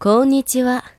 こんにちは。